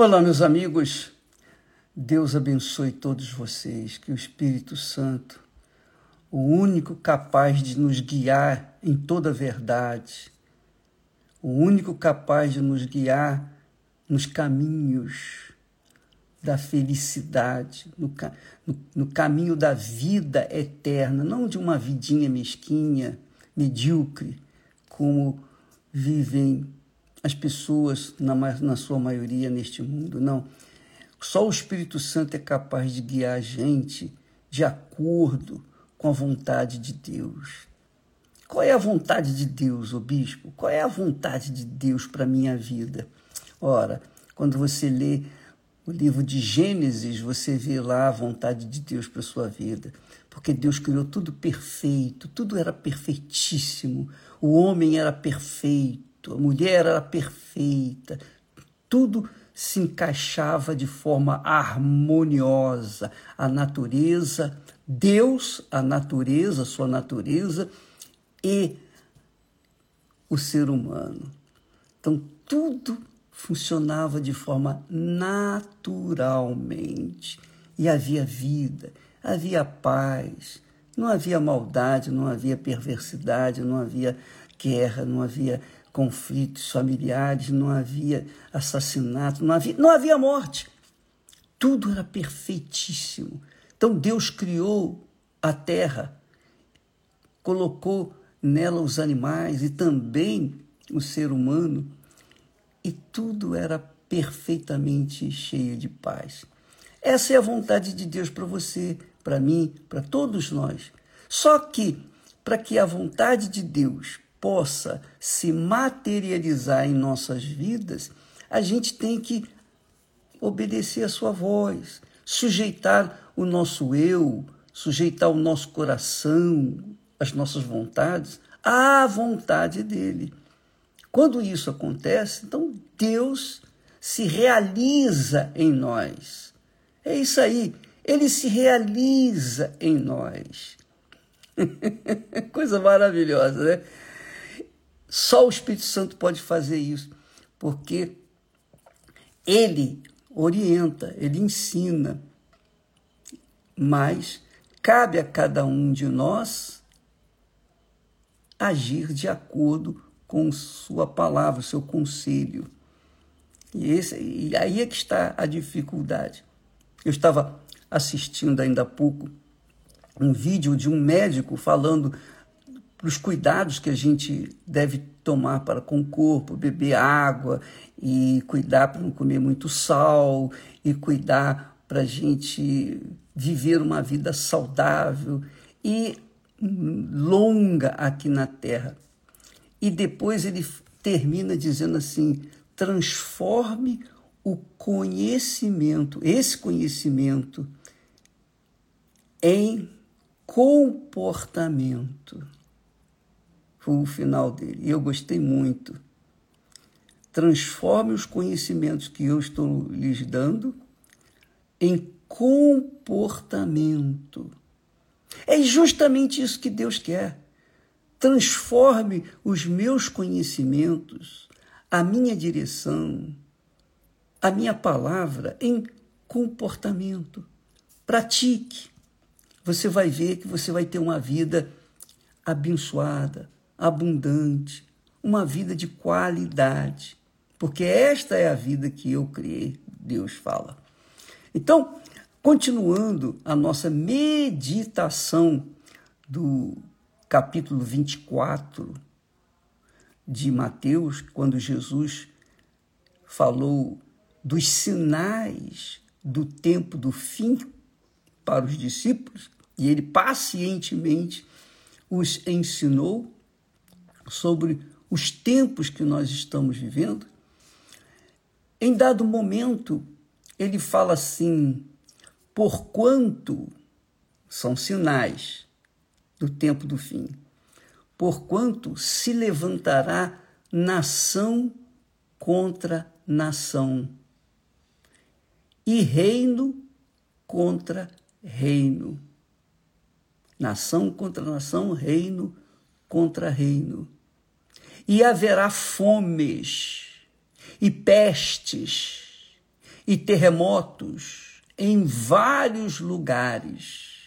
Olá, meus amigos. Deus abençoe todos vocês, que o Espírito Santo, o único capaz de nos guiar em toda a verdade, o único capaz de nos guiar nos caminhos da felicidade, no, no, no caminho da vida eterna, não de uma vidinha mesquinha, medíocre, como vivem as pessoas, na, na sua maioria, neste mundo. Não. Só o Espírito Santo é capaz de guiar a gente de acordo com a vontade de Deus. Qual é a vontade de Deus, o bispo? Qual é a vontade de Deus para a minha vida? Ora, quando você lê o livro de Gênesis, você vê lá a vontade de Deus para a sua vida. Porque Deus criou tudo perfeito, tudo era perfeitíssimo. O homem era perfeito a mulher era perfeita, tudo se encaixava de forma harmoniosa. A natureza, Deus, a natureza, sua natureza e o ser humano. Então, tudo funcionava de forma naturalmente. E havia vida, havia paz, não havia maldade, não havia perversidade, não havia guerra, não havia conflitos familiares, não havia assassinato, não havia, não havia morte. Tudo era perfeitíssimo. Então Deus criou a terra, colocou nela os animais e também o ser humano, e tudo era perfeitamente cheio de paz. Essa é a vontade de Deus para você, para mim, para todos nós. Só que, para que a vontade de Deus possa se materializar em nossas vidas, a gente tem que obedecer a sua voz, sujeitar o nosso eu, sujeitar o nosso coração, as nossas vontades à vontade dele. Quando isso acontece, então Deus se realiza em nós. É isso aí, ele se realiza em nós. Coisa maravilhosa, né? Só o Espírito Santo pode fazer isso, porque ele orienta, ele ensina, mas cabe a cada um de nós agir de acordo com sua palavra, seu conselho. E, esse, e aí é que está a dificuldade. Eu estava assistindo ainda há pouco um vídeo de um médico falando para os cuidados que a gente deve tomar para com o corpo, beber água e cuidar para não comer muito sal e cuidar para a gente viver uma vida saudável e longa aqui na Terra. E depois ele termina dizendo assim: transforme o conhecimento, esse conhecimento, em comportamento o final dele. E eu gostei muito. Transforme os conhecimentos que eu estou lhes dando em comportamento. É justamente isso que Deus quer. Transforme os meus conhecimentos, a minha direção, a minha palavra em comportamento. Pratique. Você vai ver que você vai ter uma vida abençoada, abundante, uma vida de qualidade, porque esta é a vida que eu criei, Deus fala. Então, continuando a nossa meditação do capítulo 24 de Mateus, quando Jesus falou dos sinais do tempo do fim para os discípulos, e ele pacientemente os ensinou sobre os tempos que nós estamos vivendo, em dado momento, ele fala assim: porquanto são sinais do tempo do fim, porquanto se levantará nação contra nação e reino contra reino. Nação contra nação, reino contra reino e haverá fomes e pestes e terremotos em vários lugares.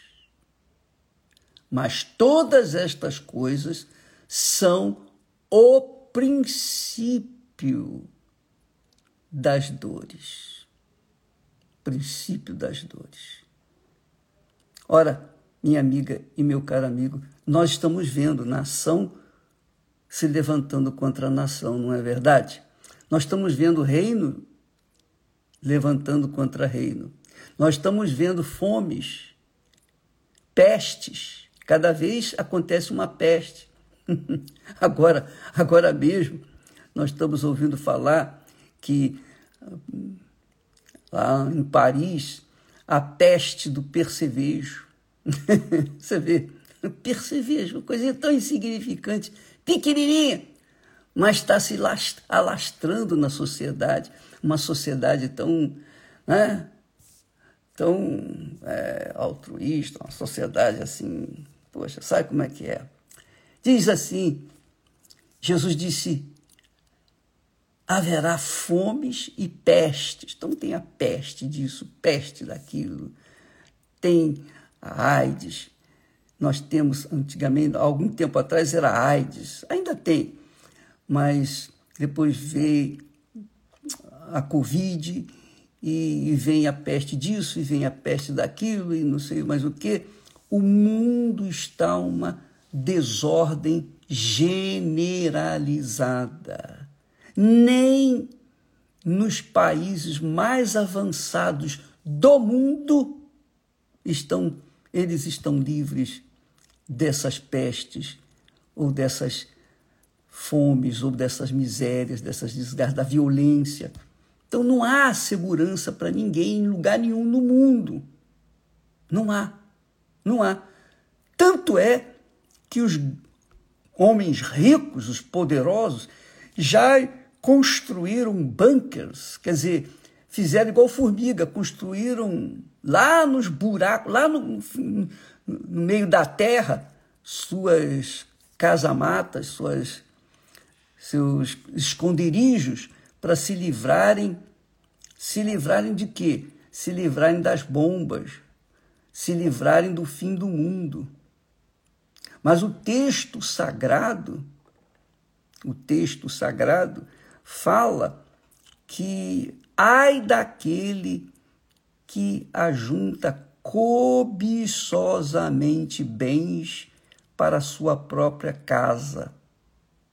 Mas todas estas coisas são o princípio das dores. Princípio das dores. Ora, minha amiga e meu caro amigo, nós estamos vendo nação se levantando contra a nação, não é verdade? Nós estamos vendo reino levantando contra reino. Nós estamos vendo fomes, pestes. Cada vez acontece uma peste. agora, agora mesmo, nós estamos ouvindo falar que lá em Paris, a peste do percevejo. Você vê, percevejo, uma coisa tão insignificante, pequenininha, mas está se alastrando na sociedade, uma sociedade tão, né, tão é, altruísta, uma sociedade assim, poxa, sabe como é que é? Diz assim, Jesus disse, haverá fomes e pestes. Então tem a peste disso, peste daquilo. Tem a AIDS. Nós temos antigamente, algum tempo atrás era AIDS, ainda tem, mas depois veio a Covid e, vem a peste disso e vem a peste daquilo e não sei mais o que. O mundo está uma desordem generalizada. Nem nos países mais avançados do mundo estão eles estão livres dessas pestes ou dessas fomes ou dessas misérias, dessas desgraças, da violência. Então não há segurança para ninguém em lugar nenhum no mundo. Não há. Não há. Tanto é que os homens ricos, os poderosos, já construíram bunkers, quer dizer, fizeram igual formiga, construíram lá nos buracos, lá no, no meio da terra, suas casamatas, suas, seus esconderijos para se livrarem, se livrarem de quê? Se livrarem das bombas, se livrarem do fim do mundo. Mas o texto sagrado, o texto sagrado fala que ai daquele que ajunta cobiçosamente bens para a sua própria casa,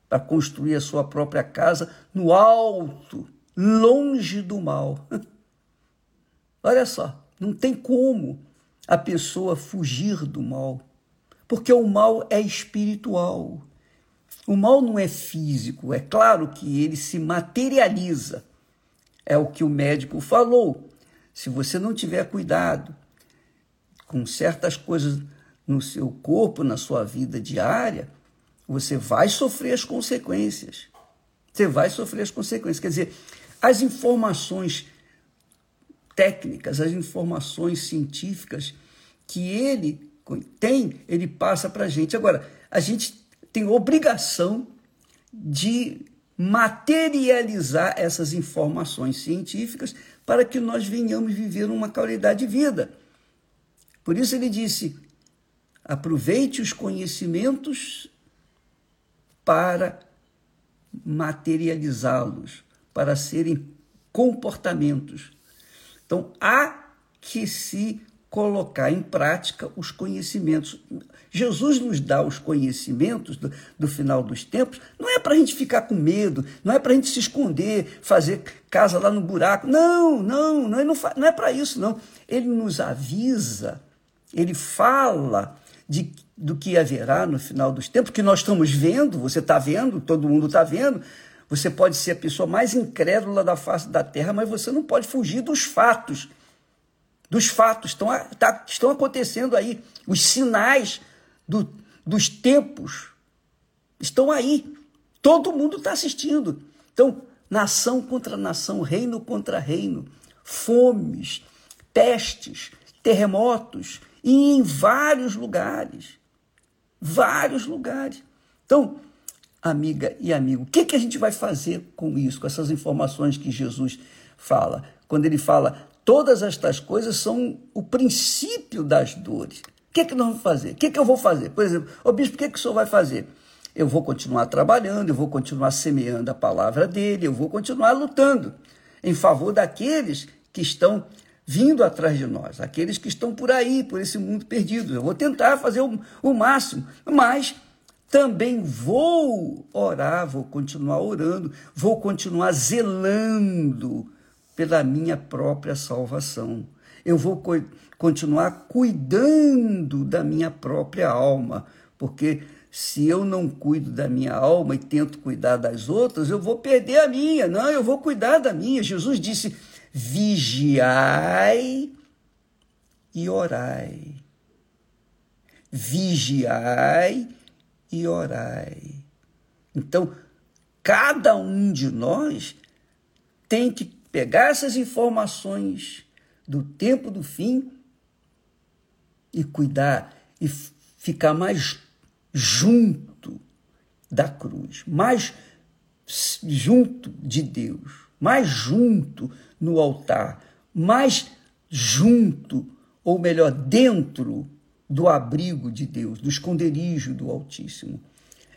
para construir a sua própria casa no alto, longe do mal. Olha só, não tem como a pessoa fugir do mal, porque o mal é espiritual. O mal não é físico, é claro que ele se materializa. É o que o médico falou. Se você não tiver cuidado com certas coisas no seu corpo, na sua vida diária, você vai sofrer as consequências. Você vai sofrer as consequências. Quer dizer, as informações técnicas, as informações científicas que ele tem, ele passa para a gente. Agora, a gente tem obrigação de materializar essas informações científicas para que nós venhamos viver uma qualidade de vida. Por isso ele disse: aproveite os conhecimentos para materializá-los, para serem comportamentos. Então, há que se colocar em prática os conhecimentos. Jesus nos dá os conhecimentos do, do final dos tempos, não é para a gente ficar com medo, não é para a gente se esconder, fazer casa lá no buraco. Não, não, não, não, não é para isso, não. Ele nos avisa, ele fala de, do que haverá no final dos tempos, que nós estamos vendo, você está vendo, todo mundo está vendo. Você pode ser a pessoa mais incrédula da face da terra, mas você não pode fugir dos fatos dos fatos, estão, tá, estão acontecendo aí. Os sinais do, dos tempos estão aí. Todo mundo está assistindo. Então, nação contra nação, reino contra reino, fomes, pestes, terremotos, e em vários lugares. Vários lugares. Então, amiga e amigo, o que, que a gente vai fazer com isso, com essas informações que Jesus fala? quando ele fala todas estas coisas são o princípio das dores. O que que nós vamos fazer? O que que eu vou fazer? Por exemplo, ô bispo, o que que o senhor vai fazer? Eu vou continuar trabalhando, eu vou continuar semeando a palavra dele, eu vou continuar lutando em favor daqueles que estão vindo atrás de nós, aqueles que estão por aí, por esse mundo perdido. Eu vou tentar fazer o, o máximo, mas também vou orar, vou continuar orando, vou continuar zelando pela minha própria salvação. Eu vou co continuar cuidando da minha própria alma, porque se eu não cuido da minha alma e tento cuidar das outras, eu vou perder a minha. Não, eu vou cuidar da minha. Jesus disse: vigiai e orai. Vigiai e orai. Então, cada um de nós tem que pegar essas informações do tempo do fim e cuidar e ficar mais junto da cruz, mais junto de Deus, mais junto no altar, mais junto, ou melhor, dentro do abrigo de Deus, do esconderijo do Altíssimo.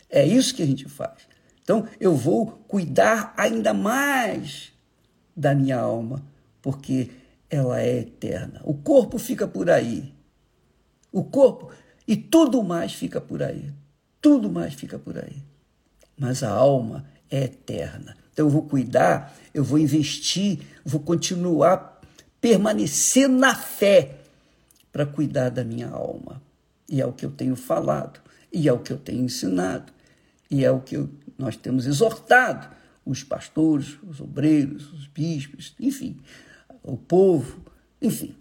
É isso que a gente faz. Então, eu vou cuidar ainda mais da minha alma, porque ela é eterna. O corpo fica por aí. O corpo e tudo mais fica por aí. Tudo mais fica por aí. Mas a alma é eterna. Então eu vou cuidar, eu vou investir, vou continuar permanecer na fé para cuidar da minha alma. E é o que eu tenho falado, e é o que eu tenho ensinado, e é o que eu, nós temos exortado os pastores, os obreiros, os bispos, enfim, o povo, enfim.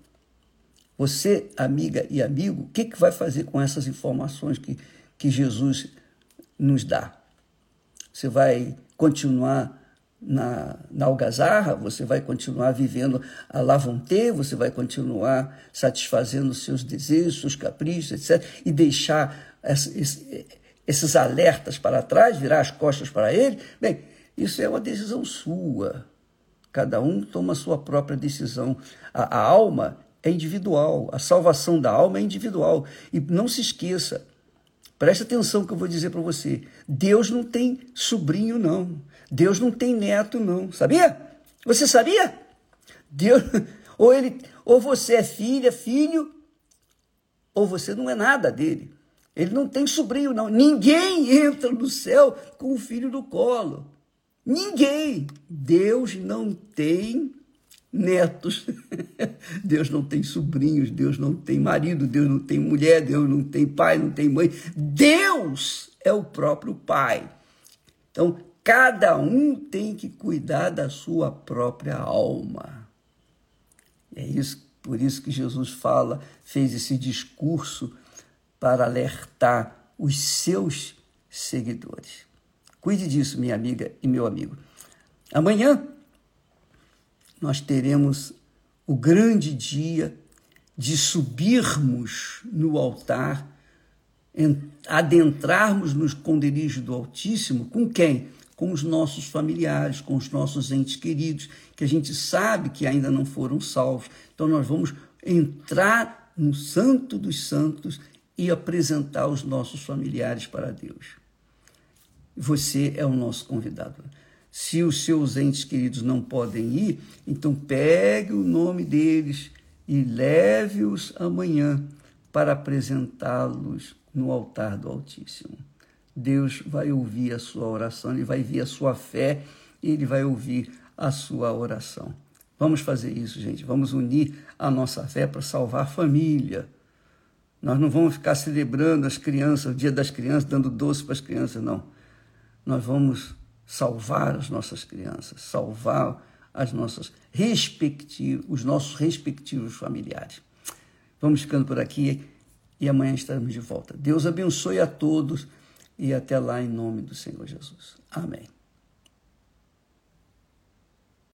Você, amiga e amigo, o que, que vai fazer com essas informações que, que Jesus nos dá? Você vai continuar na, na algazarra, você vai continuar vivendo a lavonte, você vai continuar satisfazendo os seus desejos, seus caprichos, etc., e deixar esse, esses alertas para trás, virar as costas para ele. Bem, isso é uma decisão sua. Cada um toma a sua própria decisão. A, a alma é individual, a salvação da alma é individual. E não se esqueça, preste atenção que eu vou dizer para você: Deus não tem sobrinho, não. Deus não tem neto, não. Sabia? Você sabia? Deus, ou ele, ou você é filha, filho, ou você não é nada dele. Ele não tem sobrinho, não. Ninguém entra no céu com o filho no colo. Ninguém. Deus não tem netos. Deus não tem sobrinhos, Deus não tem marido, Deus não tem mulher, Deus não tem pai, não tem mãe. Deus é o próprio Pai. Então, Cada um tem que cuidar da sua própria alma. É isso, por isso que Jesus fala, fez esse discurso para alertar os seus seguidores. Cuide disso, minha amiga e meu amigo. Amanhã nós teremos o grande dia de subirmos no altar, adentrarmos nos esconderijo do Altíssimo com quem? com os nossos familiares, com os nossos entes queridos, que a gente sabe que ainda não foram salvos. Então nós vamos entrar no Santo dos Santos e apresentar os nossos familiares para Deus. Você é o nosso convidado. Se os seus entes queridos não podem ir, então pegue o nome deles e leve-os amanhã para apresentá-los no altar do Altíssimo. Deus vai ouvir a sua oração, Ele vai ver a sua fé Ele vai ouvir a sua oração. Vamos fazer isso, gente. Vamos unir a nossa fé para salvar a família. Nós não vamos ficar celebrando as crianças, o dia das crianças, dando doce para as crianças, não. Nós vamos salvar as nossas crianças, salvar as nossas respectivos, os nossos respectivos familiares. Vamos ficando por aqui e amanhã estaremos de volta. Deus abençoe a todos e até lá em nome do Senhor Jesus. Amém.